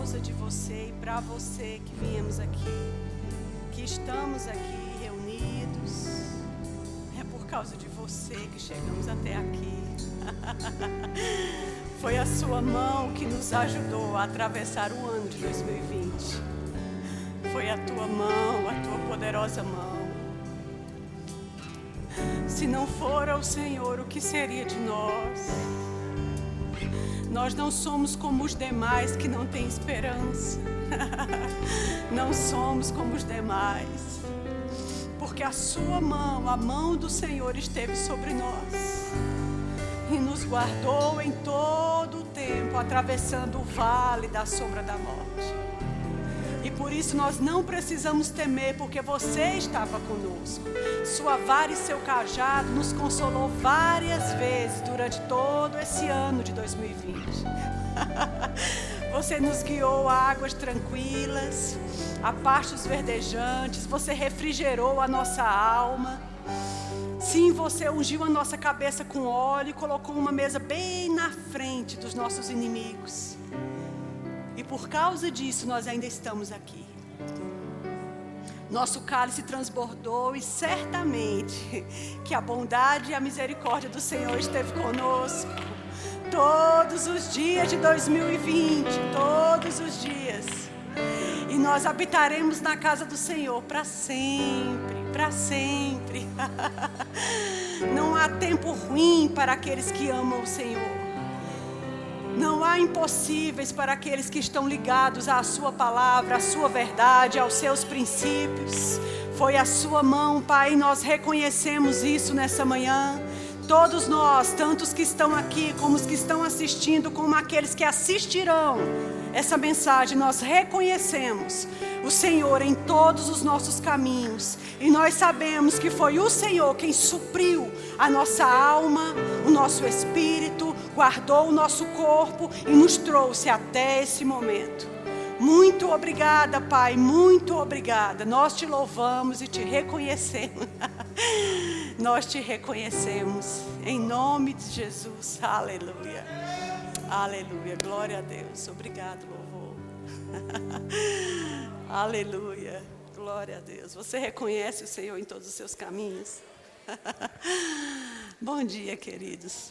causa de você e para você que viemos aqui, que estamos aqui reunidos. É por causa de você que chegamos até aqui. Foi a sua mão que nos ajudou a atravessar o ano de 2020. Foi a tua mão, a tua poderosa mão. Se não fora o Senhor, o que seria de nós? Nós não somos como os demais que não têm esperança. não somos como os demais. Porque a sua mão, a mão do Senhor esteve sobre nós e nos guardou em todo o tempo, atravessando o vale da sombra da morte. E por isso nós não precisamos temer, porque você estava conosco. Sua vara e seu cajado nos consolou várias vezes durante todo esse ano de 2020. Você nos guiou a águas tranquilas, a pastos verdejantes, você refrigerou a nossa alma. Sim, você ungiu a nossa cabeça com óleo e colocou uma mesa bem na frente dos nossos inimigos. E por causa disso nós ainda estamos aqui. Nosso cálice transbordou e certamente que a bondade e a misericórdia do Senhor esteve conosco todos os dias de 2020, todos os dias. E nós habitaremos na casa do Senhor para sempre para sempre. Não há tempo ruim para aqueles que amam o Senhor. Não há impossíveis para aqueles que estão ligados à Sua palavra, à Sua verdade, aos seus princípios. Foi a Sua mão, Pai, e nós reconhecemos isso nessa manhã. Todos nós, tanto os que estão aqui, como os que estão assistindo, como aqueles que assistirão essa mensagem, nós reconhecemos o Senhor em todos os nossos caminhos. E nós sabemos que foi o Senhor quem supriu a nossa alma, o nosso espírito, guardou o nosso corpo e nos trouxe até esse momento. Muito obrigada, Pai, muito obrigada. Nós te louvamos e te reconhecemos. Nós te reconhecemos. Em nome de Jesus. Aleluia. Aleluia. Glória a Deus. Obrigado, louvor. Aleluia. Glória a Deus. Você reconhece o Senhor em todos os seus caminhos? Bom dia, queridos.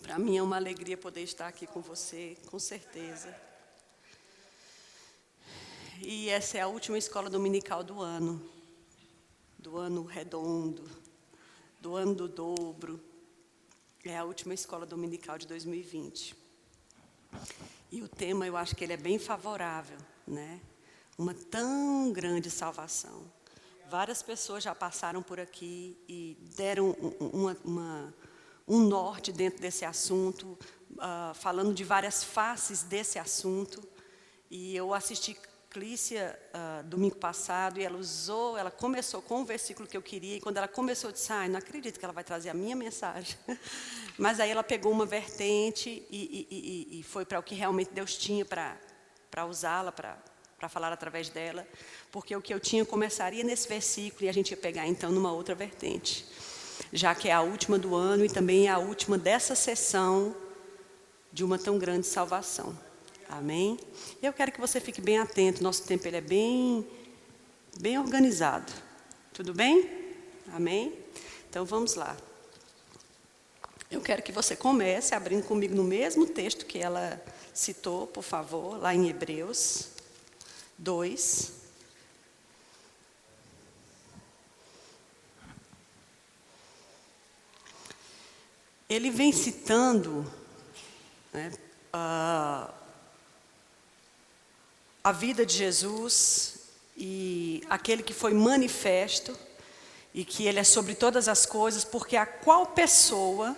Para mim é uma alegria poder estar aqui com você, com certeza. E essa é a última escola dominical do ano, do ano redondo, do ano do dobro. É a última escola dominical de 2020. E o tema eu acho que ele é bem favorável, né? uma tão grande salvação. Várias pessoas já passaram por aqui e deram uma, uma, um norte dentro desse assunto, uh, falando de várias faces desse assunto. E eu assisti Clícia uh, domingo passado e ela usou, ela começou com o versículo que eu queria, e quando ela começou, eu disse, ah, não acredito que ela vai trazer a minha mensagem. Mas aí ela pegou uma vertente e, e, e, e foi para o que realmente Deus tinha para usá-la, para falar através dela, porque o que eu tinha começaria nesse versículo e a gente ia pegar então numa outra vertente, já que é a última do ano e também é a última dessa sessão de uma tão grande salvação. Amém? Eu quero que você fique bem atento, nosso tempo ele é bem bem organizado. Tudo bem? Amém? Então vamos lá. Eu quero que você comece abrindo comigo no mesmo texto que ela citou, por favor, lá em Hebreus. 2. Ele vem citando né, a, a vida de Jesus e aquele que foi manifesto e que ele é sobre todas as coisas, porque a qual pessoa,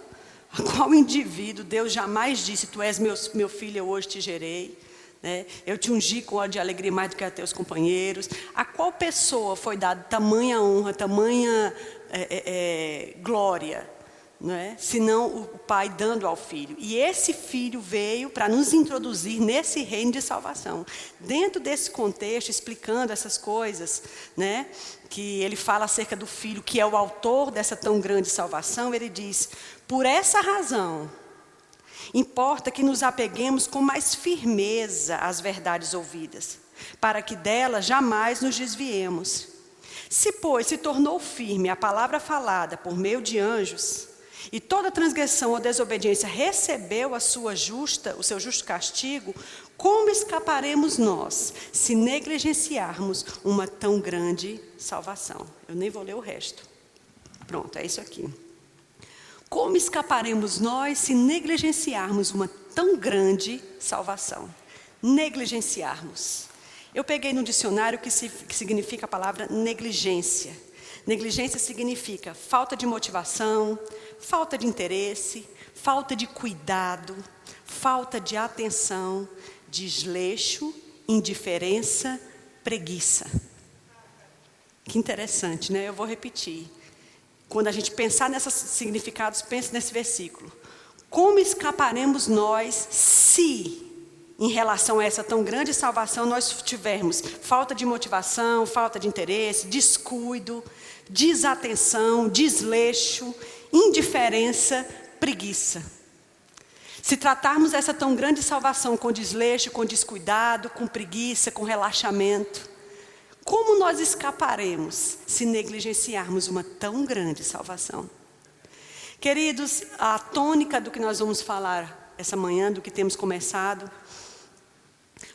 a qual indivíduo Deus jamais disse: Tu és meu, meu filho, eu hoje te gerei. Né? Eu te ungi com óleo de alegria mais do que a teus companheiros. A qual pessoa foi dada tamanha honra, tamanha é, é, glória? Não é? Senão o pai dando ao filho. E esse filho veio para nos introduzir nesse reino de salvação. Dentro desse contexto, explicando essas coisas, né, que ele fala acerca do filho, que é o autor dessa tão grande salvação, ele diz: por essa razão, Importa que nos apeguemos com mais firmeza às verdades ouvidas, para que delas jamais nos desviemos. Se, pois, se tornou firme a palavra falada por meio de anjos, e toda transgressão ou desobediência recebeu a sua justa, o seu justo castigo, como escaparemos nós se negligenciarmos uma tão grande salvação? Eu nem vou ler o resto. Pronto, é isso aqui. Como escaparemos nós se negligenciarmos uma tão grande salvação? Negligenciarmos. Eu peguei no dicionário que, que significa a palavra negligência. Negligência significa falta de motivação, falta de interesse, falta de cuidado, falta de atenção, desleixo, indiferença, preguiça. Que interessante, né? Eu vou repetir. Quando a gente pensar nesses significados, pense nesse versículo. Como escaparemos nós se, em relação a essa tão grande salvação, nós tivermos falta de motivação, falta de interesse, descuido, desatenção, desleixo, indiferença, preguiça? Se tratarmos essa tão grande salvação com desleixo, com descuidado, com preguiça, com relaxamento, como nós escaparemos se negligenciarmos uma tão grande salvação? Queridos, a tônica do que nós vamos falar essa manhã, do que temos começado,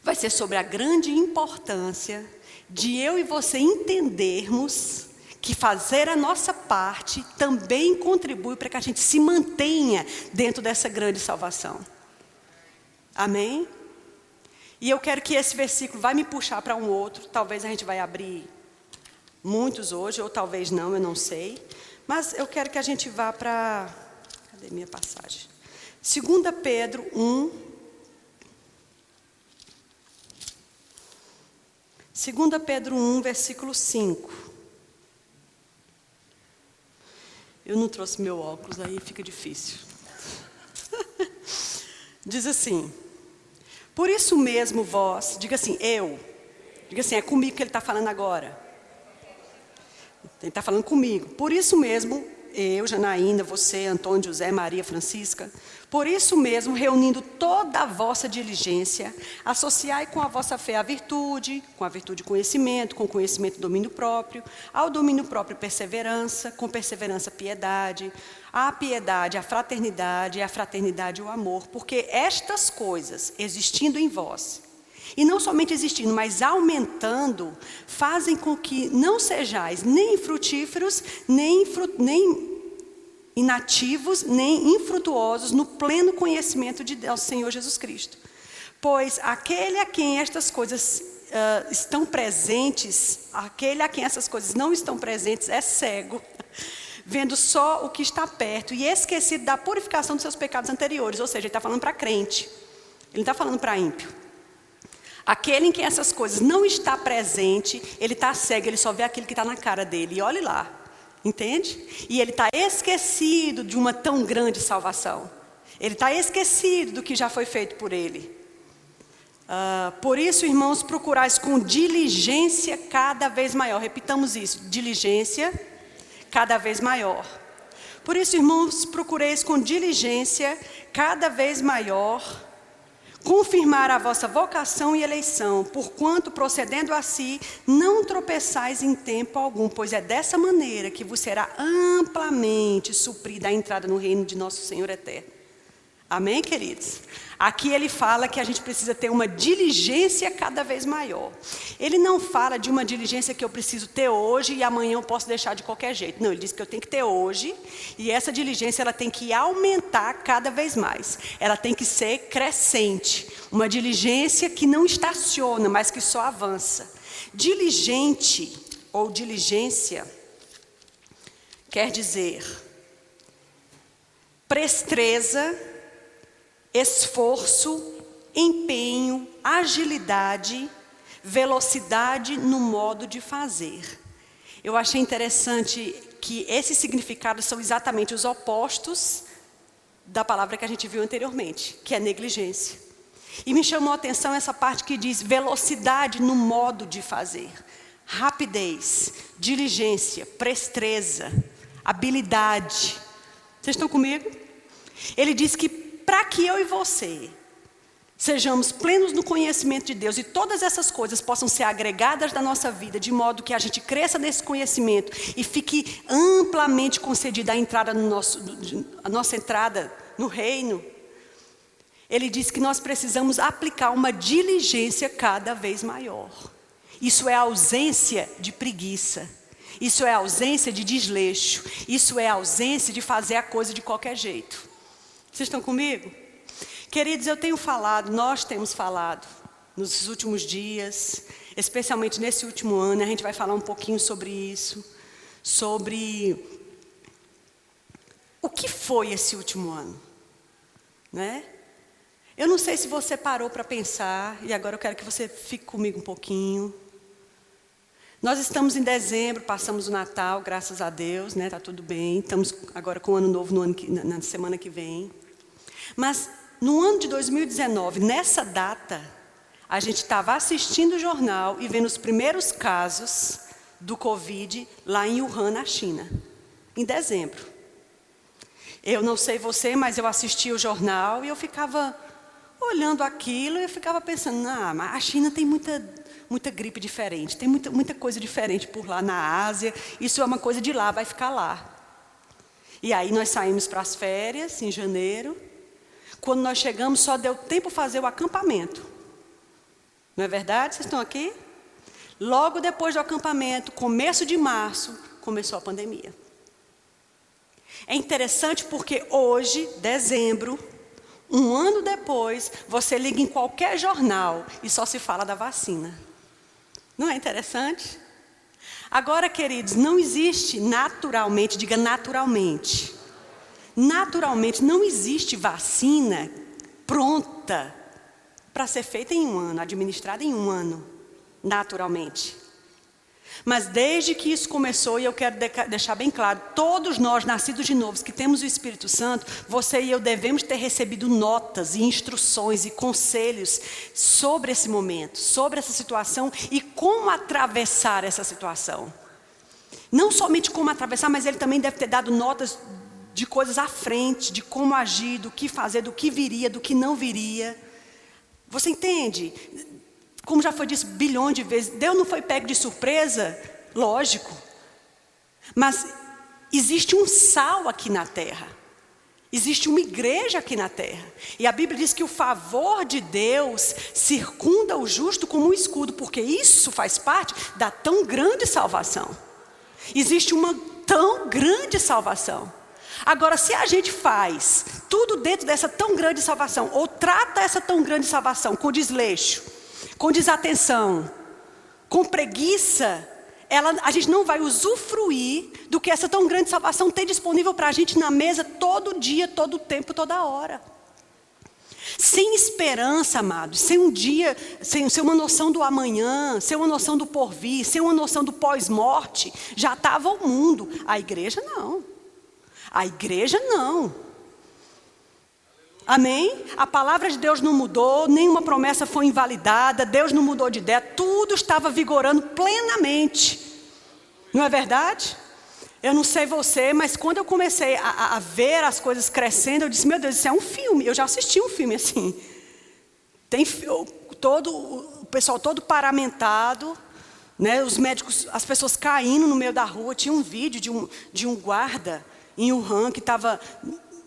vai ser sobre a grande importância de eu e você entendermos que fazer a nossa parte também contribui para que a gente se mantenha dentro dessa grande salvação. Amém? E eu quero que esse versículo vai me puxar para um outro. Talvez a gente vai abrir muitos hoje, ou talvez não, eu não sei. Mas eu quero que a gente vá para. Cadê minha passagem? 2 Pedro 1. 2 Pedro 1, versículo 5. Eu não trouxe meu óculos, aí fica difícil. Diz assim: Por isso mesmo vós, diga assim, eu. Diga assim, é comigo que ele está falando agora. Ele está falando comigo. Por isso mesmo, eu, Janaína, você, Antônio, José, Maria, Francisca, por isso mesmo, reunindo toda a vossa diligência, associai com a vossa fé a virtude, com a virtude conhecimento, com conhecimento domínio próprio, ao domínio próprio perseverança, com perseverança piedade, à piedade a fraternidade, e à fraternidade o amor, porque estas coisas, existindo em vós, e não somente existindo, mas aumentando, fazem com que não sejais nem frutíferos, nem, nem inativos nem infrutuosos no pleno conhecimento de Deus, Senhor Jesus Cristo. Pois aquele a quem estas coisas uh, estão presentes, aquele a quem essas coisas não estão presentes é cego, vendo só o que está perto e esquecido da purificação dos seus pecados anteriores. Ou seja, ele está falando para crente, ele não está falando para ímpio. Aquele em quem essas coisas não está presente, ele está cego, ele só vê aquilo que está na cara dele. E olhe lá, Entende? E ele está esquecido de uma tão grande salvação. Ele está esquecido do que já foi feito por ele. Uh, por isso, irmãos, procurais com diligência cada vez maior. Repitamos isso: diligência cada vez maior. Por isso, irmãos, procureis com diligência cada vez maior confirmar a vossa vocação e eleição, porquanto, procedendo assim, não tropeçais em tempo algum, pois é dessa maneira que vos será amplamente suprida a entrada no reino de nosso Senhor eterno. Amém, queridos? Aqui ele fala que a gente precisa ter uma diligência cada vez maior. Ele não fala de uma diligência que eu preciso ter hoje e amanhã eu posso deixar de qualquer jeito. Não, ele diz que eu tenho que ter hoje e essa diligência ela tem que aumentar cada vez mais. Ela tem que ser crescente. Uma diligência que não estaciona, mas que só avança. Diligente ou diligência quer dizer prestreza esforço, empenho, agilidade, velocidade no modo de fazer. Eu achei interessante que esses significados são exatamente os opostos da palavra que a gente viu anteriormente, que é negligência. E me chamou a atenção essa parte que diz velocidade no modo de fazer, rapidez, diligência, prestreza, habilidade. Vocês estão comigo? Ele diz que para que eu e você sejamos plenos no conhecimento de Deus e todas essas coisas possam ser agregadas da nossa vida, de modo que a gente cresça nesse conhecimento e fique amplamente concedida a entrada no nosso, a nossa entrada no reino. Ele diz que nós precisamos aplicar uma diligência cada vez maior. Isso é ausência de preguiça. Isso é ausência de desleixo. Isso é ausência de fazer a coisa de qualquer jeito. Vocês estão comigo? Queridos, eu tenho falado, nós temos falado nos últimos dias, especialmente nesse último ano, a gente vai falar um pouquinho sobre isso, sobre o que foi esse último ano, né? Eu não sei se você parou para pensar, e agora eu quero que você fique comigo um pouquinho. Nós estamos em dezembro, passamos o Natal, graças a Deus, né? Tá tudo bem. Estamos agora com o ano novo no ano que, na, na semana que vem. Mas no ano de 2019, nessa data, a gente estava assistindo o jornal e vendo os primeiros casos do Covid lá em Wuhan, na China, em dezembro. Eu não sei você, mas eu assisti o jornal e eu ficava olhando aquilo e eu ficava pensando, ah, mas a China tem muita, muita gripe diferente, tem muita, muita coisa diferente por lá na Ásia, isso é uma coisa de lá, vai ficar lá. E aí nós saímos para as férias em janeiro, quando nós chegamos, só deu tempo fazer o acampamento. Não é verdade? Vocês estão aqui? Logo depois do acampamento, começo de março, começou a pandemia. É interessante porque hoje, dezembro, um ano depois, você liga em qualquer jornal e só se fala da vacina. Não é interessante? Agora, queridos, não existe naturalmente, diga naturalmente, Naturalmente, não existe vacina pronta para ser feita em um ano, administrada em um ano, naturalmente. Mas desde que isso começou, e eu quero deixar bem claro, todos nós, nascidos de novos, que temos o Espírito Santo, você e eu devemos ter recebido notas e instruções e conselhos sobre esse momento, sobre essa situação e como atravessar essa situação. Não somente como atravessar, mas ele também deve ter dado notas de coisas à frente, de como agir, do que fazer, do que viria, do que não viria. Você entende? Como já foi dito bilhões de vezes, Deus não foi pego de surpresa, lógico. Mas existe um sal aqui na terra. Existe uma igreja aqui na terra. E a Bíblia diz que o favor de Deus circunda o justo como um escudo, porque isso faz parte da tão grande salvação. Existe uma tão grande salvação. Agora, se a gente faz tudo dentro dessa tão grande salvação, ou trata essa tão grande salvação com desleixo, com desatenção, com preguiça, ela, a gente não vai usufruir do que essa tão grande salvação tem disponível para a gente na mesa todo dia, todo tempo, toda hora. Sem esperança, amados, sem um dia, sem, sem uma noção do amanhã, sem uma noção do porvir, sem uma noção do pós-morte, já estava o mundo. A igreja não. A igreja não. Amém? A palavra de Deus não mudou, nenhuma promessa foi invalidada, Deus não mudou de ideia, tudo estava vigorando plenamente. Não é verdade? Eu não sei você, mas quando eu comecei a, a, ver as coisas crescendo, eu disse: Meu Deus, isso é um filme. Eu já assisti um filme assim. Tem todo o pessoal todo paramentado, né, os médicos, as pessoas caindo no meio da rua. Tinha um vídeo de um, de um guarda em Wuhan, que estava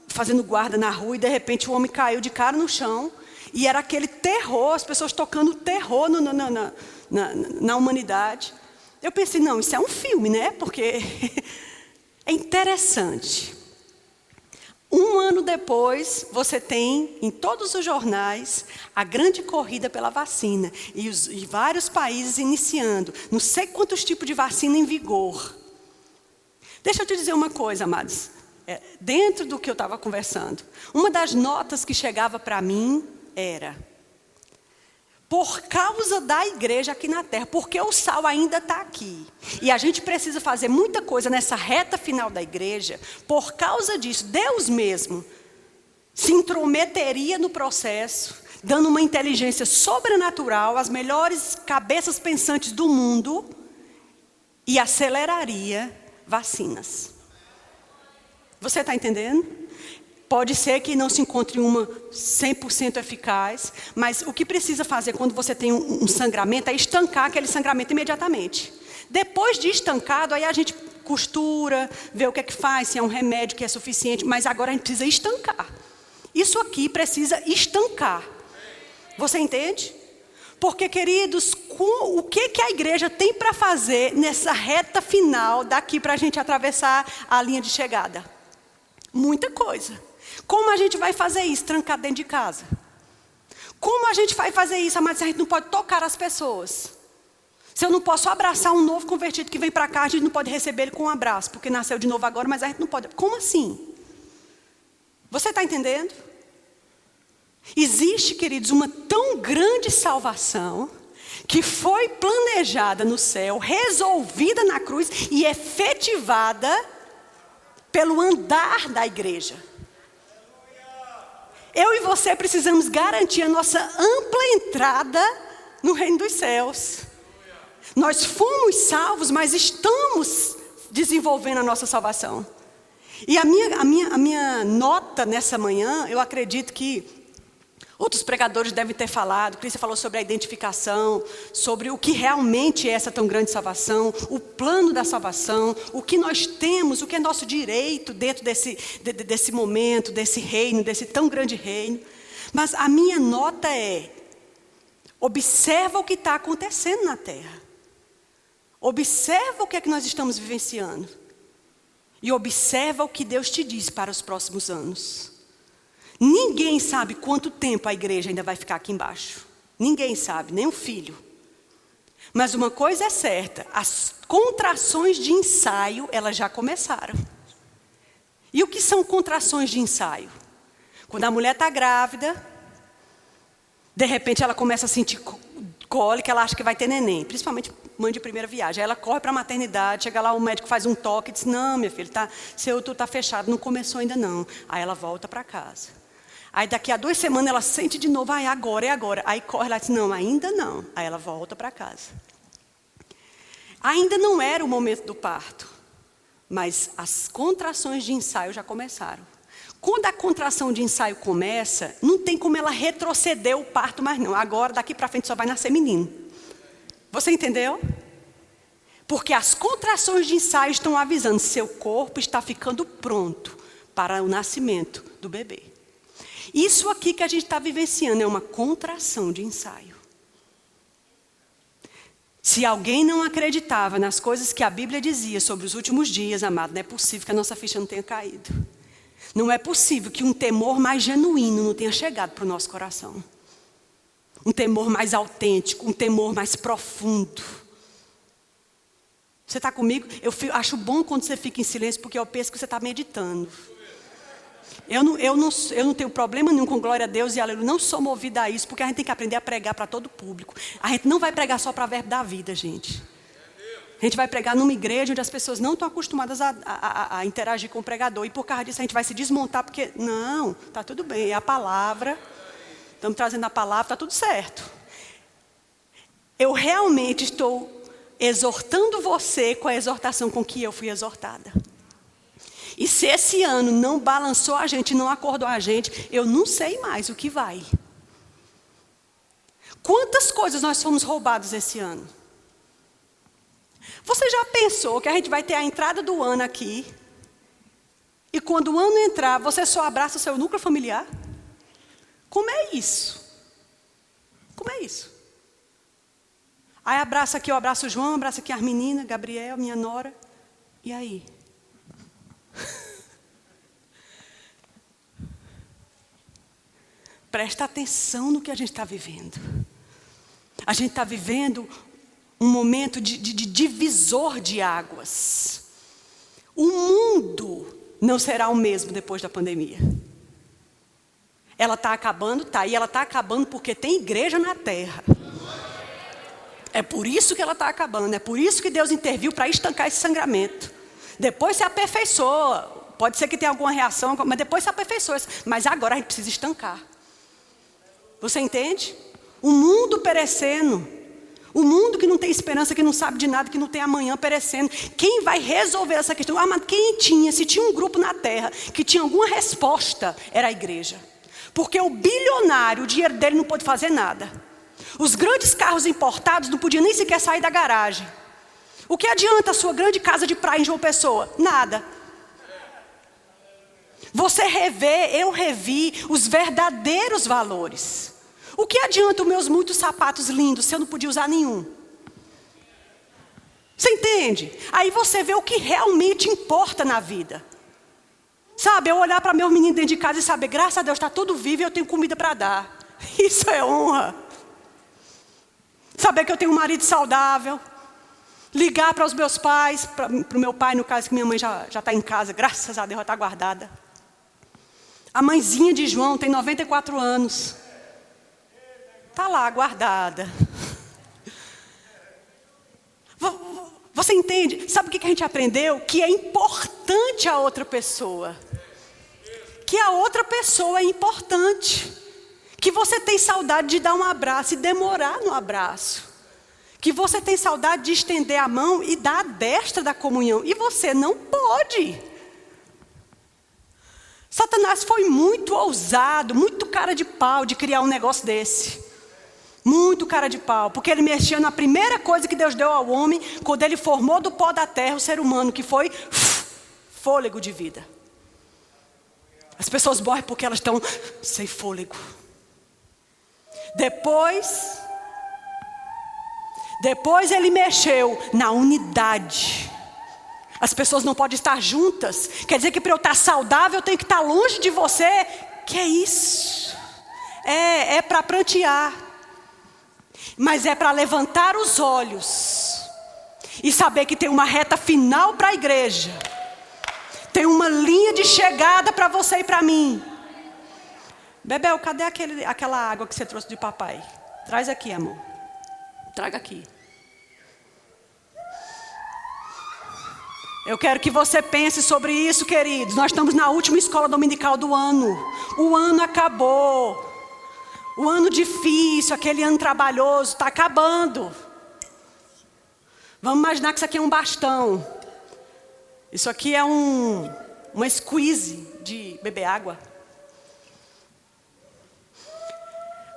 fazendo guarda na rua, e de repente o homem caiu de cara no chão, e era aquele terror, as pessoas tocando terror no, na, na, na, na humanidade. Eu pensei, não, isso é um filme, né? Porque é interessante. Um ano depois, você tem em todos os jornais a grande corrida pela vacina e, os, e vários países iniciando. Não sei quantos tipos de vacina em vigor. Deixa eu te dizer uma coisa, amados. É, dentro do que eu estava conversando, uma das notas que chegava para mim era: por causa da igreja aqui na terra, porque o sal ainda está aqui. E a gente precisa fazer muita coisa nessa reta final da igreja, por causa disso, Deus mesmo se intrometeria no processo, dando uma inteligência sobrenatural às melhores cabeças pensantes do mundo e aceleraria vacinas. Você está entendendo? Pode ser que não se encontre uma 100% eficaz, mas o que precisa fazer quando você tem um, sangramento é estancar aquele sangramento imediatamente. Depois de estancado, aí a gente costura, vê o que é que faz, se é um remédio que é suficiente, mas agora a gente precisa estancar. Isso aqui precisa estancar. Você entende? Porque, queridos, o que, que a igreja tem para fazer nessa reta final daqui para a gente atravessar a linha de chegada? Muita coisa. Como a gente vai fazer isso trancado dentro de casa? Como a gente vai fazer isso, mas a gente não pode tocar as pessoas? Se eu não posso abraçar um novo convertido que vem para cá, a gente não pode receber ele com um abraço, porque nasceu de novo agora, mas a gente não pode. Como assim? Você está entendendo? Existe, queridos, uma tão grande salvação que foi planejada no céu, resolvida na cruz e efetivada pelo andar da igreja. Eu e você precisamos garantir a nossa ampla entrada no reino dos céus. Nós fomos salvos, mas estamos desenvolvendo a nossa salvação. E a minha, a minha, a minha nota nessa manhã, eu acredito que outros pregadores devem ter falado. Cristo falou sobre a identificação, sobre o que realmente é essa tão grande salvação, o plano da salvação, o que nós temos, o que é nosso direito dentro desse, de, desse momento, desse reino, desse tão grande reino. Mas a minha nota é: observa o que está acontecendo na terra. Observa o que é que nós estamos vivenciando. E observa o que Deus te diz para os próximos anos. Ninguém sabe quanto tempo a igreja ainda vai ficar aqui embaixo. Ninguém sabe, nem o filho. Mas uma coisa é certa: as contrações de ensaio, elas já começaram. E o que são contrações de ensaio? Quando a mulher está grávida, de repente ela começa a sentir cólica, ela acha que vai ter neném, principalmente mãe de primeira viagem. Aí ela corre para a maternidade, chega lá, o médico faz um toque e diz: Não, minha filha, tá, seu útero está fechado, não começou ainda não. Aí ela volta para casa. Aí daqui a duas semanas ela sente de novo, ai, agora é agora. Aí corre lá e diz: Não, ainda não. Aí ela volta para casa. Ainda não era o momento do parto, mas as contrações de ensaio já começaram. Quando a contração de ensaio começa, não tem como ela retroceder o parto mais não. Agora, daqui para frente, só vai nascer menino. Você entendeu? Porque as contrações de ensaio estão avisando, seu corpo está ficando pronto para o nascimento do bebê. Isso aqui que a gente está vivenciando é uma contração de ensaio. Se alguém não acreditava nas coisas que a Bíblia dizia sobre os últimos dias, amado, não é possível que a nossa ficha não tenha caído. Não é possível que um temor mais genuíno não tenha chegado para o nosso coração. Um temor mais autêntico, um temor mais profundo. Você está comigo? Eu acho bom quando você fica em silêncio, porque eu penso que você está meditando. Eu não, eu, não, eu não tenho problema nenhum com glória a Deus e aleluia. Não sou movida a isso, porque a gente tem que aprender a pregar para todo o público. A gente não vai pregar só para verbo da vida, gente. A gente vai pregar numa igreja onde as pessoas não estão acostumadas a, a, a, interagir com o pregador. E por causa disso a gente vai se desmontar, porque, não, está tudo bem, é a palavra. Estamos trazendo a palavra, está tudo certo. Eu realmente estou exortando você com a exortação com que eu fui exortada. E se esse ano não balançou a gente, não acordou a gente, eu não sei mais o que vai. Quantas coisas nós fomos roubados esse ano? Você já pensou que a gente vai ter a entrada do ano aqui? E quando o ano entrar, você só abraça o seu núcleo familiar? Como é isso? Como é isso? Aí abraça aqui, eu abraço o João, abraça aqui as meninas, Gabriel, minha nora. E aí? Presta atenção no que a gente está vivendo. A gente está vivendo um momento de, de, de divisor de águas. O mundo não será o mesmo depois da pandemia. Ela está acabando, tá, e ela está acabando porque tem igreja na terra. É por isso que ela está acabando, é por isso que Deus interviu para estancar esse sangramento. Depois se aperfeiçoa, pode ser que tenha alguma reação, mas depois se aperfeiçoa. Mas agora a gente precisa estancar. Você entende? O mundo perecendo, O mundo que não tem esperança, que não sabe de nada, que não tem amanhã perecendo. Quem vai resolver essa questão? Ah, mas quem tinha, se tinha um grupo na terra que tinha alguma resposta, era a igreja. Porque o bilionário, o dinheiro dele não pôde fazer nada. Os grandes carros importados não podiam nem sequer sair da garagem. O que adianta a sua grande casa de praia em João Pessoa? Nada. Você revê, eu revi os verdadeiros valores. O que adianta os meus muitos sapatos lindos se eu não podia usar nenhum? Você entende? Aí você vê o que realmente importa na vida. Sabe, eu olhar para meus meninos dentro de casa e saber, graças a Deus, está tudo vivo e eu tenho comida para dar. Isso é honra. Saber que eu tenho um marido saudável. Ligar para os meus pais, para o meu pai, no caso que minha mãe já está em casa, graças a Deus, já está guardada. A mãezinha de João tem 94 anos. Está lá, guardada. Você entende? Sabe o que a gente aprendeu? Que é importante a outra pessoa. Que a outra pessoa é importante. Que você tem saudade de dar um abraço e demorar no abraço. Que você tem saudade de estender a mão e dar a destra da comunhão. E você não pode. Satanás foi muito ousado, muito cara de pau de criar um negócio desse. Muito cara de pau, porque ele mexia na primeira coisa que Deus deu ao homem, quando ele formou do pó da terra o ser humano, que foi fôlego de vida. As pessoas morrem porque elas estão sem fôlego. Depois, depois ele mexeu na unidade. As pessoas não podem estar juntas. Quer dizer que para eu estar saudável eu tenho que estar longe de você. Que é isso? É, é para prantear mas é para levantar os olhos e saber que tem uma reta final para a igreja, tem uma linha de chegada para você e para mim. Bebel, cadê aquele, aquela água que você trouxe de papai? Traz aqui, amor. Traga aqui. Eu quero que você pense sobre isso, queridos. Nós estamos na última escola dominical do ano. O ano acabou. O ano difícil, aquele ano trabalhoso, está acabando. Vamos imaginar que isso aqui é um bastão. Isso aqui é um, uma squeeze de beber água.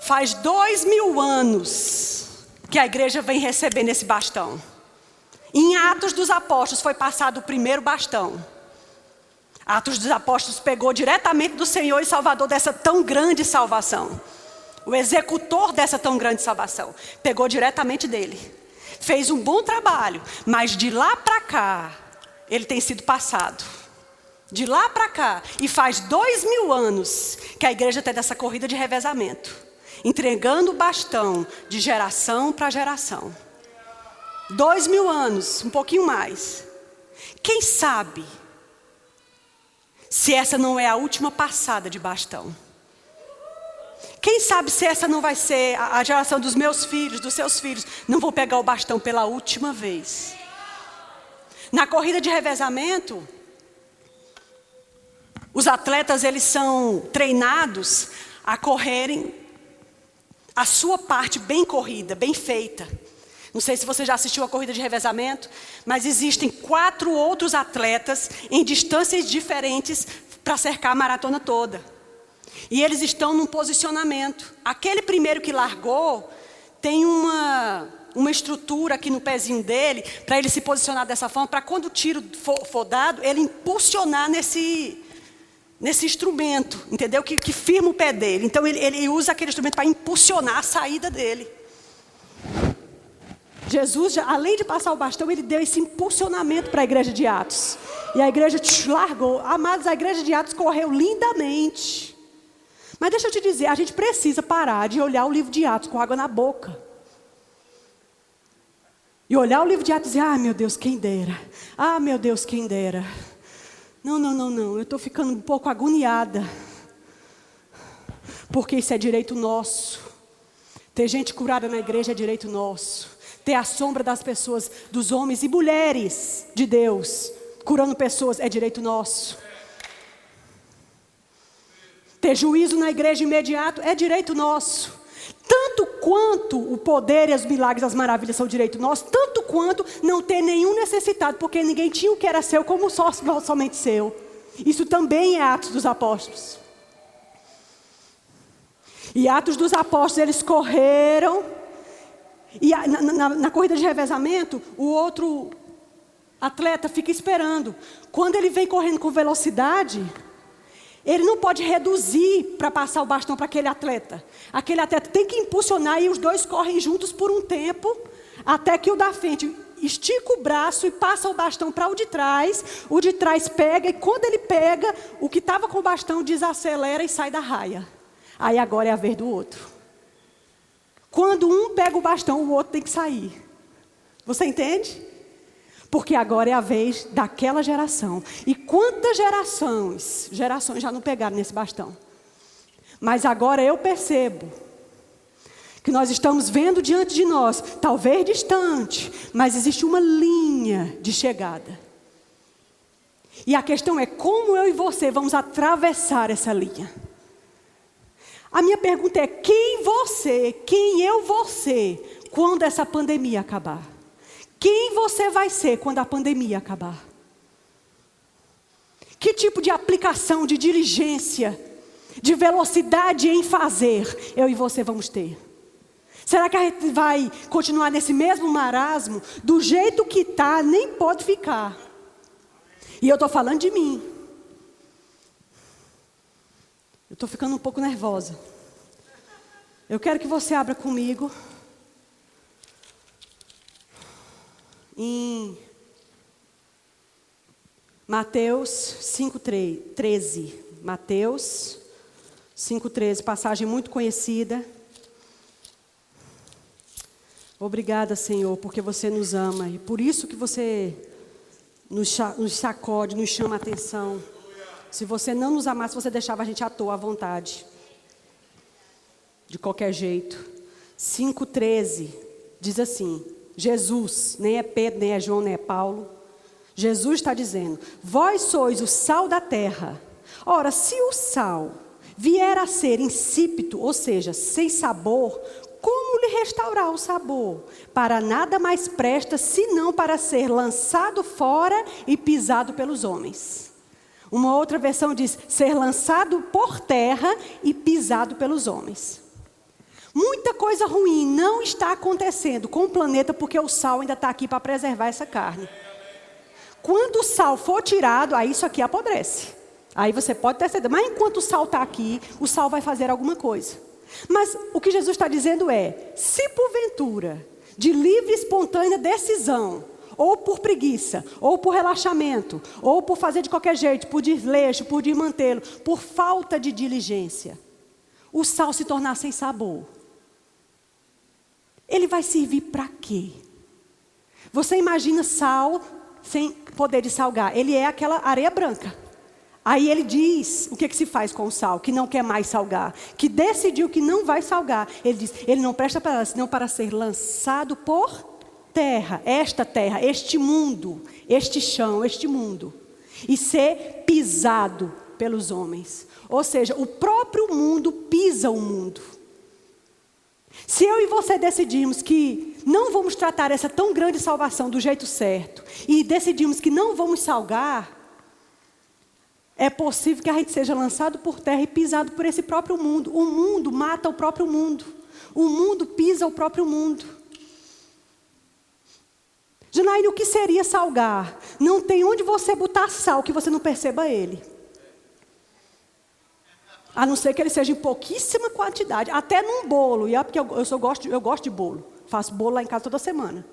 Faz dois mil anos que a igreja vem recebendo esse bastão. Em Atos dos Apóstolos foi passado o primeiro bastão. Atos dos Apóstolos pegou diretamente do Senhor e Salvador dessa tão grande salvação o executor dessa tão grande salvação. Pegou diretamente dele. Fez um bom trabalho, mas de lá para cá, ele tem sido passado. De lá para cá. E faz dois mil anos que a igreja tem dessa corrida de revezamento entregando o bastão de geração para geração. Dois mil anos, um pouquinho mais. Quem sabe se essa não é a última passada de bastão? Quem sabe se essa não vai ser a, geração dos meus filhos, dos seus filhos, não vou pegar o bastão pela última vez. Na corrida de revezamento, os atletas eles são treinados a correrem a sua parte bem corrida, bem feita. Não sei se você já assistiu a corrida de revezamento, mas existem quatro outros atletas em distâncias diferentes para cercar a maratona toda. E eles estão num posicionamento. Aquele primeiro que largou tem uma, uma estrutura aqui no pezinho dele para ele se posicionar dessa forma, para quando o tiro for, for, dado, ele impulsionar nesse, nesse instrumento, entendeu? Que, que firma o pé dele. Então ele, ele usa aquele instrumento para impulsionar a saída dele. Jesus, além de passar o bastão, ele deu esse impulsionamento para a igreja de Atos. E a igreja tch, largou. Amados, a igreja de Atos correu lindamente. Mas deixa eu te dizer, a gente precisa parar de olhar o livro de Atos com água na boca. E olhar o livro de Atos e dizer, ah, meu Deus, quem dera. Ah, meu Deus, quem dera. Não, não, não, não. Eu estou ficando um pouco agoniada. Porque isso é direito nosso. Ter gente curada na igreja é direito nosso. Ter a sombra das pessoas, dos homens e mulheres de Deus, curando pessoas, é direito nosso. Ter juízo na igreja imediato é direito nosso. Tanto quanto o poder e os milagres, as maravilhas são direito nosso, tanto quanto não ter nenhum necessitado, porque ninguém tinha o que era seu como só, somente seu. Isso também é Atos dos Apóstolos. E Atos dos Apóstolos, eles correram. E na, na, na corrida de revezamento, o outro atleta fica esperando. Quando ele vem correndo com velocidade, ele não pode reduzir para passar o bastão para aquele atleta. Aquele atleta tem que impulsionar e os dois correm juntos por um tempo, até que o da frente estica o braço e passa o bastão para o de trás. O de trás pega e quando ele pega, o que estava com o bastão desacelera e sai da raia. Aí agora é a vez do outro. Quando um pega o bastão, o outro tem que sair. Você entende? Porque agora é a vez daquela geração. E quantas gerações, gerações já não pegaram nesse bastão? Mas agora eu percebo que nós estamos vendo diante de nós, talvez distante, mas existe uma linha de chegada. E a questão é como eu e você vamos atravessar essa linha. A minha pergunta é: quem você, quem eu vou ser quando essa pandemia acabar? Quem você vai ser quando a pandemia acabar? Que tipo de aplicação, de diligência, de velocidade em fazer eu e você vamos ter? Será que a gente vai continuar nesse mesmo marasmo? Do jeito que está, nem pode ficar. E eu estou falando de mim. Eu estou ficando um pouco nervosa. Eu quero que você abra comigo em Mateus 5,13. Mateus 5,13, passagem muito conhecida. Obrigada, Senhor, porque você nos ama e por isso que você nos, sacode, nos chama a atenção. Se você não nos amasse, você deixava a gente à toa, à vontade. De qualquer jeito. 5,13 diz assim: Jesus, nem é Pedro, nem é João, nem é Paulo. Jesus está dizendo: Vós sois o sal da terra. Ora, se o sal vier a ser insípido, ou seja, sem sabor, como lhe restaurar o sabor? Para nada mais presta senão para ser lançado fora e pisado pelos homens. Uma outra versão diz: ser lançado por terra e pisado pelos homens. Muita coisa ruim não está acontecendo com o planeta porque o sal ainda está aqui para preservar essa carne. Quando o sal for tirado, aí isso aqui apodrece. Aí você pode ter certeza. Mas enquanto o sal está aqui, o sal vai fazer alguma coisa. Mas o que Jesus está dizendo é: se porventura, de livre e espontânea decisão, ou por preguiça, ou por relaxamento, ou por fazer de qualquer jeito, por desleixo, por desmantê-lo, por falta de diligência, o sal se tornar sem sabor, ele vai servir para quê? Você imagina sal sem poder de salgar. Ele é aquela areia branca. Aí ele diz o que, que se faz com o sal, que não quer mais salgar, que decidiu que não vai salgar. Ele diz, ele não presta para ela, senão para ser lançado por terra, esta terra, este mundo, este chão, este mundo, e ser pisado pelos homens. Ou seja, o próprio mundo pisa o mundo. Se eu e você decidirmos que não vamos tratar essa tão grande salvação do jeito certo e decidimos que não vamos salgar, é possível que a gente seja lançado por terra e pisado por esse próprio mundo. O mundo mata o próprio mundo. O mundo pisa o próprio mundo. Janaína, o que seria salgar? Não tem onde você botar sal que você não perceba ele. A não ser que ele seja em pouquíssima quantidade, até num bolo. E é porque eu, eu, sou, gosto, eu gosto de bolo. Faço bolo lá em casa toda semana.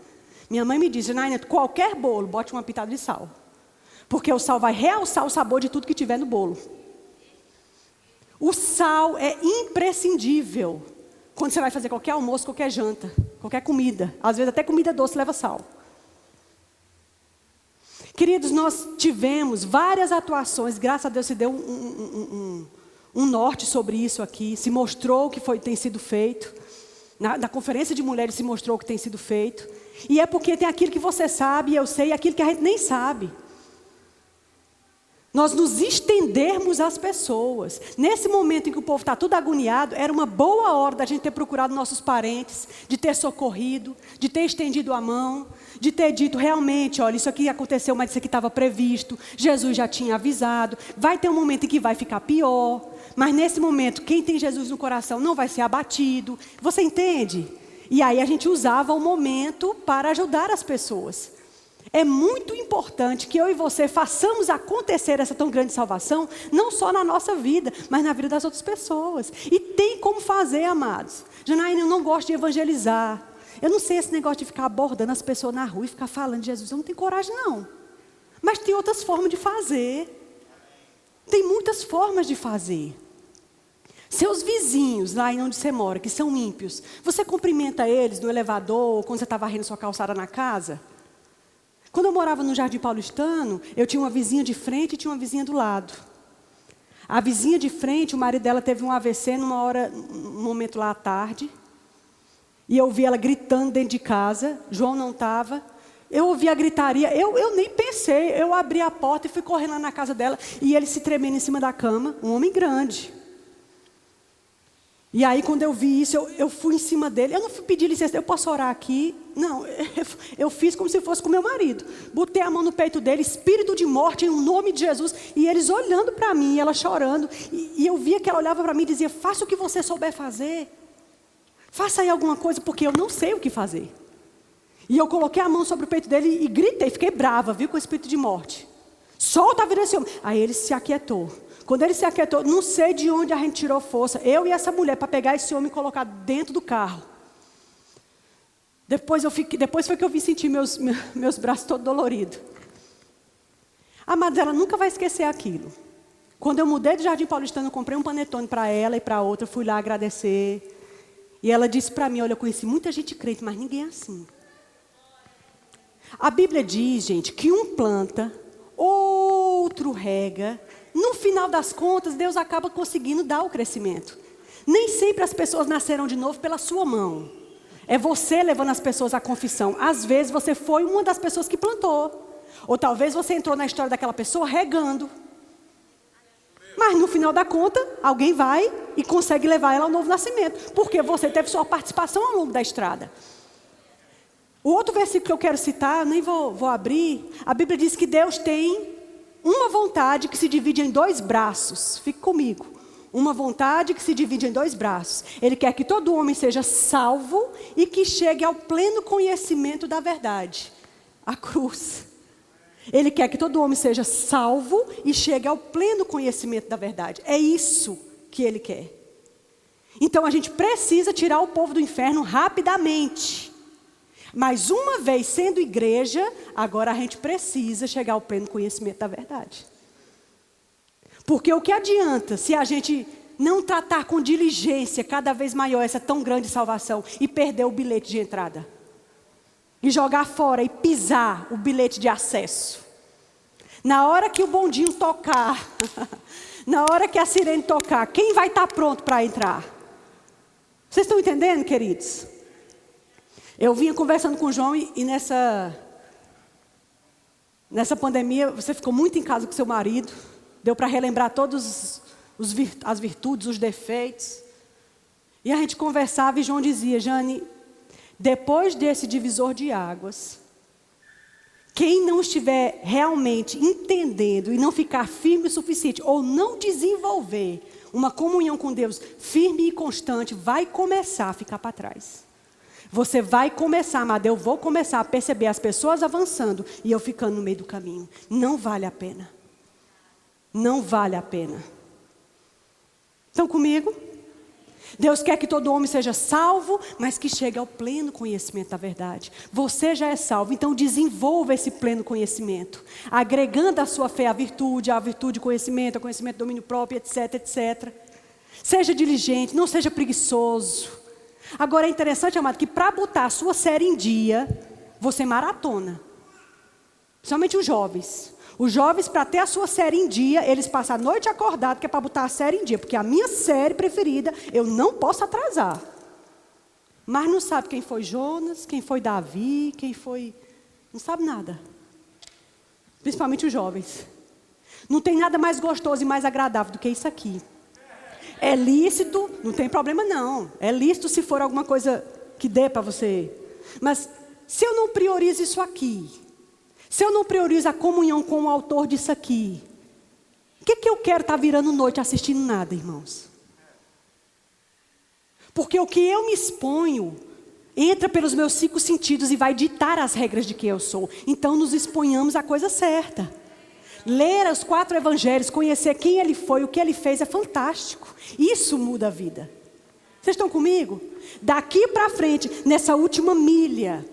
Minha mãe me diz, Naina, qualquer bolo, bote uma pitada de sal. Porque o sal vai realçar o sabor de tudo que tiver no bolo. O sal é imprescindível quando você vai fazer qualquer almoço, qualquer janta, qualquer comida. Às vezes até comida doce leva sal. Queridos, nós tivemos várias atuações, graças a Deus se deu um, um, um, um norte sobre isso aqui, se mostrou o que foi, tem sido feito. Na, na, conferência de mulheres se mostrou o que tem sido feito. E é porque tem aquilo que você sabe, eu sei, e aquilo que a gente nem sabe. Nós nos estendermos às pessoas. Nesse momento em que o povo está tudo agoniado, era uma boa hora da gente ter procurado nossos parentes, de ter socorrido, de ter estendido a mão, de ter dito realmente: olha, isso aqui aconteceu, mas isso aqui estava previsto, Jesus já tinha avisado. Vai ter um momento em que vai ficar pior, mas nesse momento, quem tem Jesus no coração não vai ser abatido. Você entende? E aí a gente usava o momento para ajudar as pessoas. É muito importante que eu e você façamos acontecer essa tão grande salvação, não só na nossa vida, mas na vida das outras pessoas. E tem como fazer, amados. Janaína, eu não gosto de evangelizar. Eu não sei esse negócio de ficar abordando as pessoas na rua e ficar falando de Jesus. Eu não tenho coragem, não. Mas tem outras formas de fazer. Tem muitas formas de fazer. Seus vizinhos, lá onde você mora, que são ímpios, você cumprimenta eles no elevador quando você está varrendo sua calçada na casa? Quando eu morava no Jardim Paulistano, eu tinha uma vizinha de frente e tinha uma vizinha do lado. A vizinha de frente, o marido dela teve um AVC numa hora, num momento lá à tarde. E eu ouvi ela gritando dentro de casa. João não estava. Eu ouvi a gritaria. Eu, eu nem pensei. Eu abri a porta e fui correndo lá na casa dela. E ele se tremendo em cima da cama. Um homem grande. E aí, quando eu vi isso, eu, eu fui em cima dele. Eu não fui pedir licença, eu posso orar aqui? Não, eu, eu fiz como se fosse com meu marido. Botei a mão no peito dele, espírito de morte, em nome de Jesus. E eles olhando para mim, ela chorando. E, e eu via que ela olhava para mim e dizia: Faça o que você souber fazer. Faça aí alguma coisa, porque eu não sei o que fazer. E eu coloquei a mão sobre o peito dele e gritei, fiquei brava, viu, com o espírito de morte. Solta a vida desse homem. Aí ele se aquietou. Quando ele se aquietou, não sei de onde a gente tirou força, eu e essa mulher, para pegar esse homem e colocar dentro do carro. Depois, eu fiquei, depois foi que eu vi sentir meus, meus braços todos doloridos. A ela nunca vai esquecer aquilo. Quando eu mudei do Jardim Paulistano, eu comprei um panetone para ela e para outra, fui lá agradecer. E ela disse para mim: Olha, eu conheci muita gente crente, mas ninguém é assim. A Bíblia diz, gente, que um planta, outro rega, no final das contas, Deus acaba conseguindo dar o crescimento. Nem sempre as pessoas nasceram de novo pela sua mão. É você levando as pessoas à confissão. Às vezes você foi uma das pessoas que plantou. Ou talvez você entrou na história daquela pessoa regando. Mas no final da conta, alguém vai e consegue levar ela ao novo nascimento. Porque você teve sua participação ao longo da estrada. O outro versículo que eu quero citar, nem vou, vou abrir. A Bíblia diz que Deus tem uma vontade que se divide em dois braços. Fique comigo. Uma vontade que se divide em dois braços. Ele quer que todo homem seja salvo e que chegue ao pleno conhecimento da verdade. A cruz. Ele quer que todo homem seja salvo e chegue ao pleno conhecimento da verdade. É isso que ele quer. Então a gente precisa tirar o povo do inferno rapidamente. Mas uma vez sendo igreja, agora a gente precisa chegar ao pleno conhecimento da verdade. Porque o que adianta se a gente não tratar com diligência cada vez maior essa tão grande salvação e perder o bilhete de entrada? E jogar fora e pisar o bilhete de acesso. Na hora que o bondinho tocar, na hora que a sirene tocar, quem vai estar pronto para entrar? Vocês estão entendendo, queridos? Eu vinha conversando com o João e, e nessa, nessa pandemia você ficou muito em casa com seu marido. Deu para relembrar todas as virtudes, os defeitos. E a gente conversava e João dizia, Jane, depois desse divisor de águas, quem não estiver realmente entendendo e não ficar firme o suficiente, ou não desenvolver uma comunhão com Deus firme e constante, vai começar a ficar para trás. Você vai começar, amado, eu vou começar a perceber as pessoas avançando e eu ficando no meio do caminho. Não vale a pena. Não vale a pena. Estão comigo? Deus quer que todo homem seja salvo, mas que chegue ao pleno conhecimento da verdade. Você já é salvo, então desenvolva esse pleno conhecimento, agregando à sua fé a virtude, a virtude, conhecimento, a conhecimento, domínio próprio, etc, etc. Seja diligente, não seja preguiçoso. Agora é interessante, amado, que para botar a sua série em dia, você maratona. Principalmente os jovens. Os jovens, para ter a sua série em dia, eles passam a noite acordado, que é para botar a série em dia. Porque a minha série preferida, eu não posso atrasar. Mas não sabe quem foi Jonas, quem foi Davi, quem foi. Não sabe nada. Principalmente os jovens. Não tem nada mais gostoso e mais agradável do que isso aqui. É lícito, não tem problema não. É lícito se for alguma coisa que dê para você. Mas se eu não priorizo isso aqui, se eu não priorizo a comunhão com o autor disso aqui, o que, que eu quero estar tá virando noite assistindo nada, irmãos? Porque o que eu me exponho entra pelos meus cinco sentidos e vai ditar as regras de quem eu sou. Então nos exponhamos à coisa certa. Ler os quatro evangelhos, conhecer quem ele foi, o que ele fez é fantástico. Isso muda a vida. Vocês estão comigo? Daqui para frente, nessa última milha,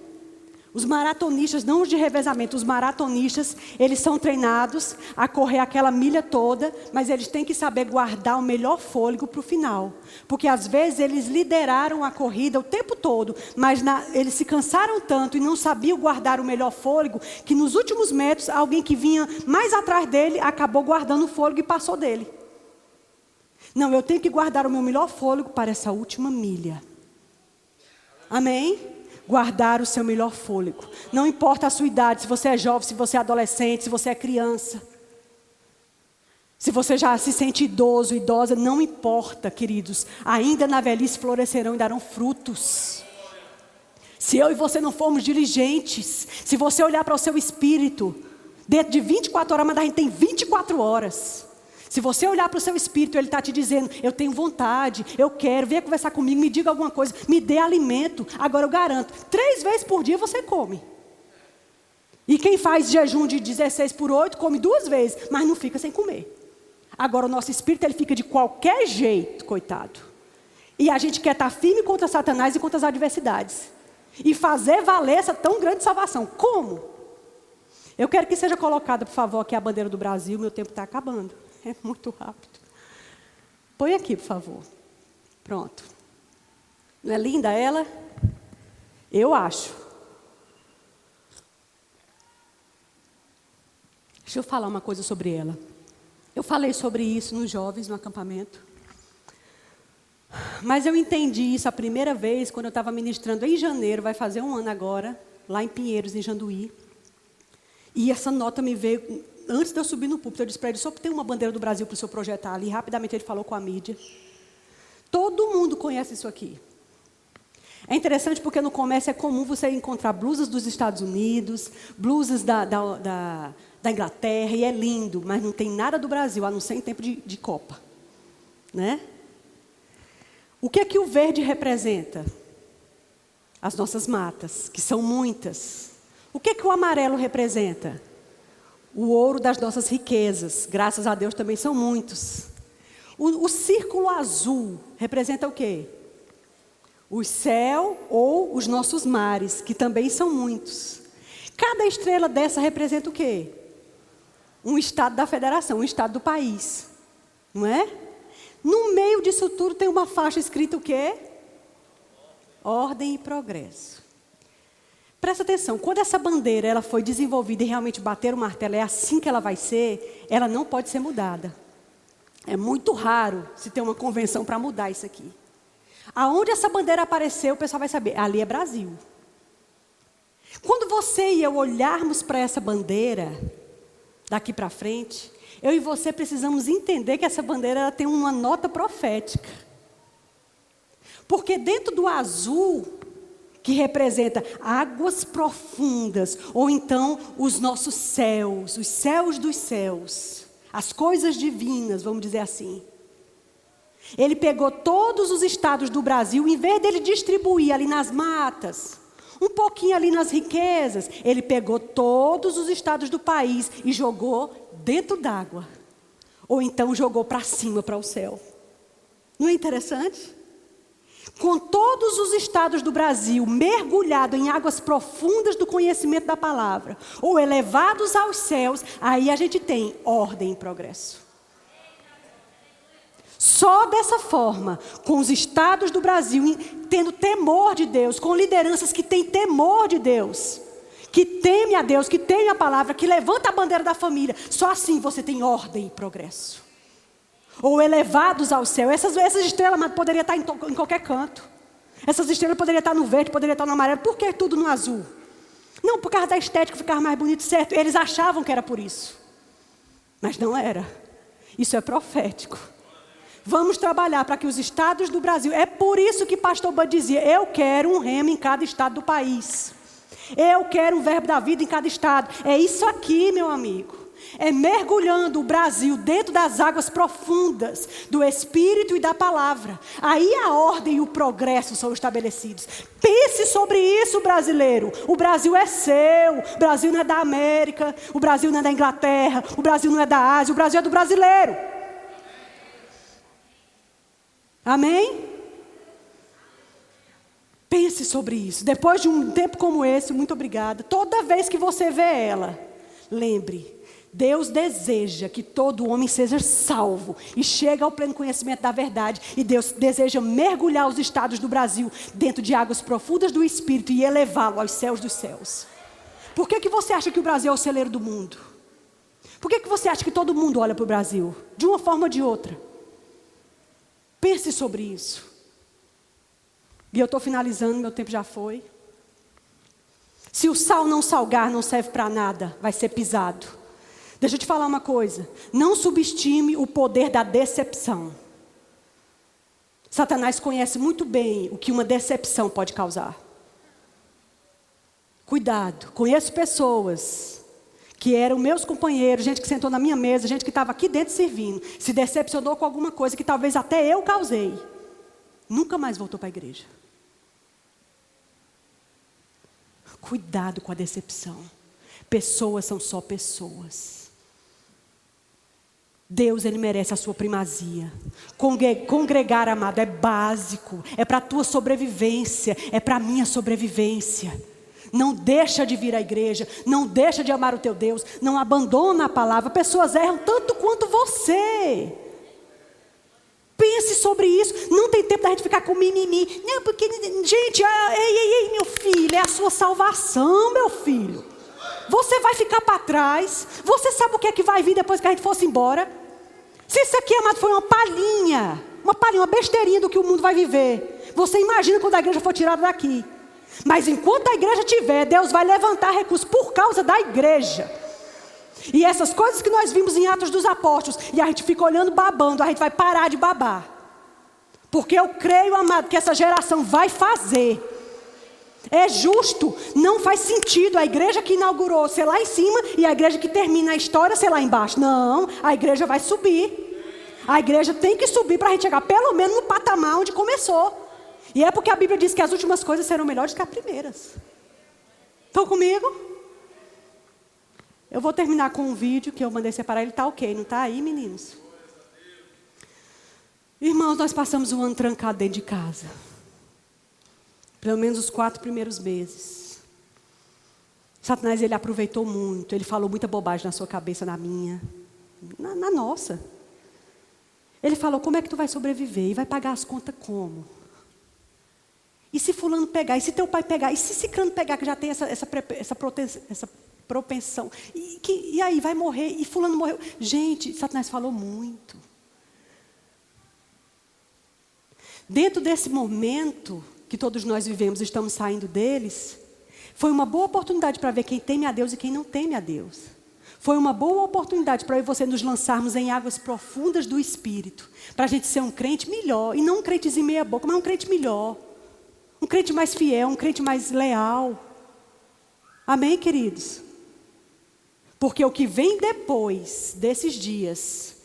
os maratonistas, não os de revezamento, os maratonistas, eles são treinados a correr aquela milha toda, mas eles têm que saber guardar o melhor fôlego para o final. Porque às vezes eles lideraram a corrida o tempo todo, mas na, eles se cansaram tanto e não sabiam guardar o melhor fôlego, que nos últimos metros, alguém que vinha mais atrás dele acabou guardando o fôlego e passou dele. Não, eu tenho que guardar o meu melhor fôlego para essa última milha. Amém? Guardar o seu melhor fôlego. Não importa a sua idade, se você é jovem, se você é adolescente, se você é criança. Se você já se sente idoso, idosa, não importa, queridos. Ainda na velhice florescerão e darão frutos. Se eu e você não formos diligentes, se você olhar para o seu espírito, dentro de 24 horas, mas a gente tem 24 horas. Se você olhar para o seu espírito, ele está te dizendo: Eu tenho vontade, eu quero, venha conversar comigo, me diga alguma coisa, me dê alimento. Agora eu garanto: três vezes por dia você come. E quem faz jejum de 16 por 8 come duas vezes, mas não fica sem comer. Agora o nosso espírito ele fica de qualquer jeito, coitado. E a gente quer estar tá firme contra Satanás e contra as adversidades. E fazer valer essa tão grande salvação. Como? Eu quero que seja colocada, por favor, aqui a bandeira do Brasil, meu tempo está acabando. É muito rápido. Põe aqui, por favor. Pronto. Não é linda ela? Eu acho. Deixa eu falar uma coisa sobre ela. Eu falei sobre isso nos jovens no acampamento. Mas eu entendi isso a primeira vez quando eu estava ministrando em janeiro, vai fazer um ano agora, lá em Pinheiros, em Janduí. E essa nota me veio antes de eu subir no púlpito, eu disse para ele: só tem uma bandeira do Brasil para o senhor projetar ali. Rapidamente ele falou com a mídia. Todo mundo conhece isso aqui. É interessante porque no comércio é comum você encontrar blusas dos Estados Unidos, blusas da, da, da, da Inglaterra, e é lindo, mas não tem nada do Brasil, a não ser em tempo de, de Copa. Né? O que é que o verde representa? As nossas matas, que são muitas. O que é que o amarelo representa? O ouro das nossas riquezas. Graças a Deus também são muitos. O, o círculo azul representa o quê? O céu ou os nossos mares, que também são muitos. Cada estrela dessa representa o quê? Um estado da federação, um estado do país. Não é? No meio disso tudo tem uma faixa escrita o quê? Ordem e progresso. Presta atenção, quando essa bandeira ela foi desenvolvida e realmente bater o martelo, é assim que ela vai ser, ela não pode ser mudada. É muito raro se ter uma convenção para mudar isso aqui. Aonde essa bandeira apareceu, o pessoal vai saber, ali é Brasil. Quando você e eu olharmos para essa bandeira, daqui para frente, eu e você precisamos entender que essa bandeira tem uma nota profética. Porque dentro do azul que representa águas profundas, ou então os nossos céus, os céus dos céus, as coisas divinas, vamos dizer assim. Ele pegou todos os estados do Brasil, em vez dele distribuir ali nas matas, um pouquinho ali nas riquezas, ele pegou todos os estados do país e jogou dentro d'água. Ou então jogou para cima, para o céu. Não é interessante? Com todos os estados do Brasil mergulhado em águas profundas do conhecimento da palavra, ou elevados aos céus, aí a gente tem ordem e progresso. Só dessa forma, com os estados do Brasil tendo temor de Deus, com lideranças que têm temor de Deus, que teme a Deus, que teme a palavra, que levanta a bandeira da família, só assim você tem ordem e progresso ou elevados ao céu. Essas, essas estrelas poderiam estar em, em, qualquer canto. Essas estrelas poderiam estar no verde, poderiam estar no amarelo. Por que tudo no azul? Não, por causa da estética ficar mais bonito, certo? Eles achavam que era por isso. Mas não era. Isso é profético. Vamos trabalhar para que os estados do Brasil. É por isso que pastor Bud dizia: eu quero um remo em cada estado do país. Eu quero um verbo da vida em cada estado. É isso aqui, meu amigo. É mergulhando o Brasil dentro das águas profundas do Espírito e da palavra. Aí a ordem e o progresso são estabelecidos. Pense sobre isso, brasileiro. O Brasil é seu. O Brasil não é da América. O Brasil não é da Inglaterra. O Brasil não é da Ásia. O Brasil é do brasileiro. Amém? Pense sobre isso. Depois de um tempo como esse, muito obrigada. Toda vez que você vê ela, lembre: Deus deseja que todo homem seja salvo e chegue ao pleno conhecimento da verdade. E Deus deseja mergulhar os estados do Brasil dentro de águas profundas do Espírito e elevá-lo aos céus dos céus. Por que, que você acha que o Brasil é o celeiro do mundo? Por que, que você acha que todo mundo olha para o Brasil? De uma forma ou de outra. Pense sobre isso. E eu estou finalizando, meu tempo já foi. Se o sal não salgar, não serve para nada, vai ser pisado. Deixa eu te falar uma coisa. Não subestime o poder da decepção. Satanás conhece muito bem o que uma decepção pode causar. Cuidado, conheço pessoas que eram meus companheiros, gente que sentou na minha mesa, gente que estava aqui dentro servindo, se decepcionou com alguma coisa que talvez até eu causei, nunca mais voltou para a igreja. Cuidado com a decepção. Pessoas são só pessoas. Deus, Ele merece a sua primazia. Congregar, amado, é básico. É para a tua sobrevivência. É para a minha sobrevivência. Não deixa de vir à igreja, não deixa de amar o teu Deus, não abandona a palavra. Pessoas erram tanto quanto você. Pense sobre isso. Não tem tempo da gente ficar com mimimi. Não, porque, gente, ah, ei, ei, ei, meu filho, é a sua salvação, meu filho. Você vai ficar para trás. Você sabe o que é que vai vir depois que a gente fosse embora? Se isso aqui, amado, foi uma palhinha, uma palhinha, uma besteirinha do que o mundo vai viver. Você imagina quando a igreja for tirada daqui. Mas enquanto a igreja tiver, Deus vai levantar recursos por causa da igreja. E essas coisas que nós vimos em Atos dos Apóstolos, e a gente fica olhando babando, a gente vai parar de babar. Porque eu creio, amado, que essa geração vai fazer. É justo, não faz sentido a igreja que inaugurou ser lá em cima e a igreja que termina a história ser lá embaixo. Não, a igreja vai subir. A igreja tem que subir para a gente chegar pelo menos no patamar onde começou. E é porque a Bíblia diz que as últimas coisas serão melhores que as primeiras. Estão comigo? Eu vou terminar com um vídeo que eu mandei separar. Ele está ok, não está aí, meninos? Irmãos, nós passamos um ano trancado dentro de casa. Pelo menos os quatro primeiros meses. Satanás, ele aproveitou muito. Ele falou muita bobagem na sua cabeça, na minha. Na, na nossa. Ele falou, como é que tu vai sobreviver? E vai pagar as contas como? E se fulano pegar? E se teu pai pegar? E se ciclano pegar, que já tem essa, essa, essa, essa propensão? E, que, e aí, vai morrer? E fulano morreu? Gente, Satanás falou muito. Dentro desse momento que todos nós vivemos, estamos saindo deles, foi uma boa oportunidade para ver quem teme a Deus e quem não teme a Deus. Foi uma boa oportunidade para eu e você nos lançarmos em águas profundas do Espírito, para a gente ser um crente melhor, e não um crentezinho meia boca, mas um crente melhor. Um crente mais fiel, um crente mais leal. Amém, queridos? Porque o que vem depois desses dias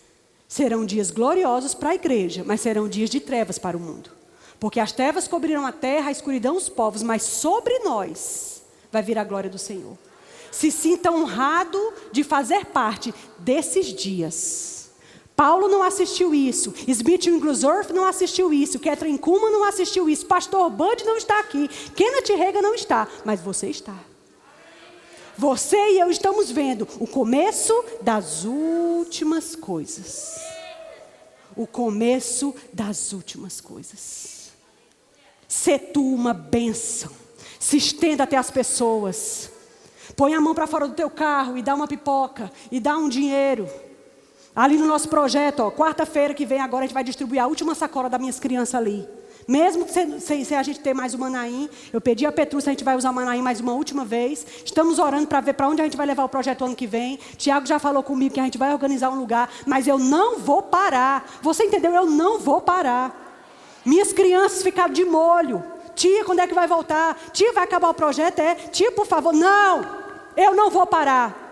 serão dias gloriosos para a igreja, mas serão dias de trevas para o mundo. Porque as trevas cobrirão a terra, a escuridão os povos, mas sobre nós vai vir a glória do Senhor. Se sinta honrado de fazer parte desses dias. Paulo não assistiu isso, Smith Wigglesworth não assistiu isso, Catherine Kuhlman não assistiu isso, Pastor Bud não está aqui, Kenneth Reagan não está, mas você está. Você e eu estamos vendo o começo das últimas coisas. O começo das últimas coisas. Se tu uma bênção. Se estenda até as pessoas. Põe a mão para fora do teu carro e dá uma pipoca e dá um dinheiro. Ali no nosso projeto, quarta-feira que vem agora a gente vai distribuir a última sacola das minhas crianças ali. Mesmo sem, sem, a gente ter mais o Manaim, eu pedi a Petrúcia, a gente vai usar o Manaim mais uma última vez. Estamos orando para ver para onde a gente vai levar o projeto ano que vem. Tiago já falou comigo que a gente vai organizar um lugar, mas eu não vou parar. Você entendeu? Eu não vou parar. Minhas crianças ficaram de molho. Tia, quando é que vai voltar? Tia, vai acabar o projeto? É. Tia, por favor. Não, eu não vou parar.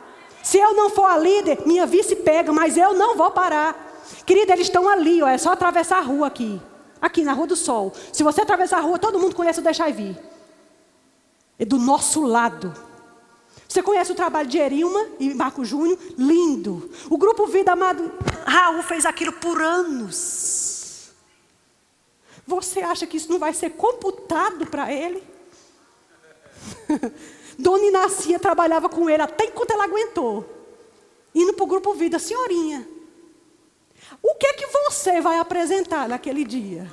Se eu não for a líder, minha vice pega, mas eu não vou parar. Querida, eles estão ali, ó, é só atravessar a rua aqui. Aqui na Rua do Sol. Se você atravessar a rua, todo mundo conhece o Deixai Vir. É do nosso lado. Você conhece o trabalho de Erilma e Marco Júnior? Lindo. O grupo Vida Amado, Raul fez aquilo por anos. Você acha que isso não vai ser computado para ele? Dona Inácia trabalhava com ele até enquanto ela aguentou. Indo para o grupo Vida, senhorinha. O que é que você vai apresentar naquele dia?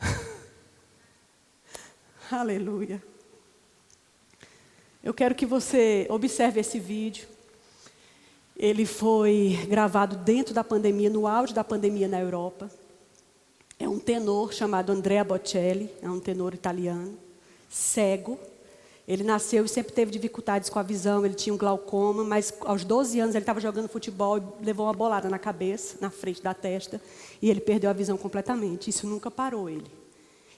Aleluia. Eu quero que você observe esse vídeo. Ele foi gravado dentro da pandemia, no auge da pandemia na Europa. É um tenor chamado Andrea Bocelli, é um tenor italiano, cego, ele nasceu e sempre teve dificuldades com a visão, ele tinha um glaucoma, mas aos 12 anos ele estava jogando futebol e levou uma bolada na cabeça, na frente da testa, e ele perdeu a visão completamente. Isso nunca parou ele.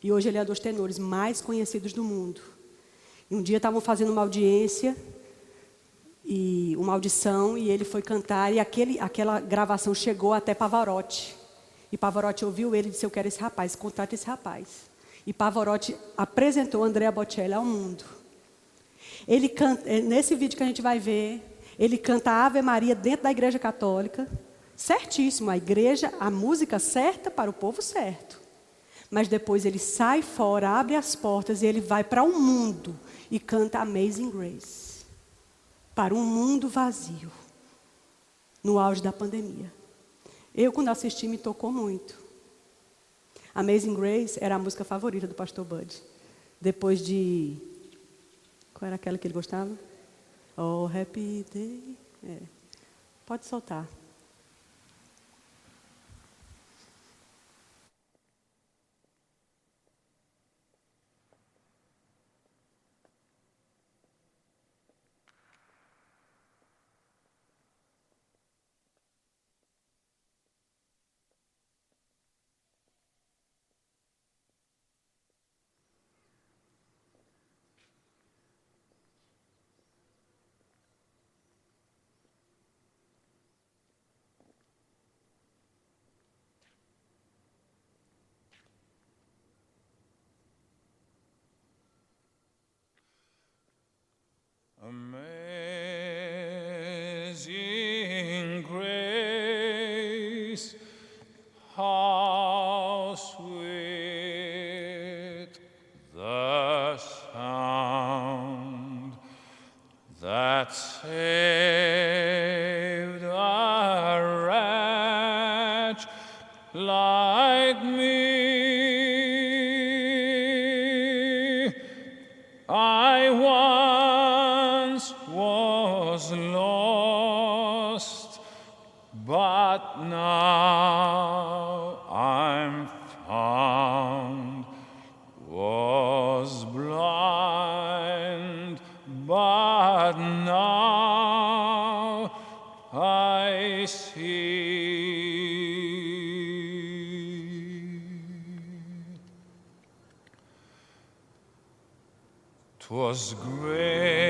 E hoje ele é um dos tenores mais conhecidos do mundo. E um dia estavam fazendo uma audiência, e uma audição, e ele foi cantar, e aquele, aquela gravação chegou até Pavarotti. E Pavarotti ouviu ele e disse: Eu quero esse rapaz, contrata esse rapaz. E Pavarotti apresentou Andrea Bocelli ao mundo. Ele canta, é, nesse vídeo que a gente vai ver, ele canta Ave Maria dentro da igreja católica. Certíssimo, a igreja, a música certa para o povo certo. Mas depois ele sai fora, abre as portas e ele vai para o um mundo e canta Amazing Grace. Para um mundo vazio. No auge da pandemia. Eu, quando assisti, me tocou muito. Amazing Grace era a música favorita do pastor Bud. Depois de qual era aquela que ele gostava? Oh, happy day. É. Pode soltar. But now I see. 'Twas grace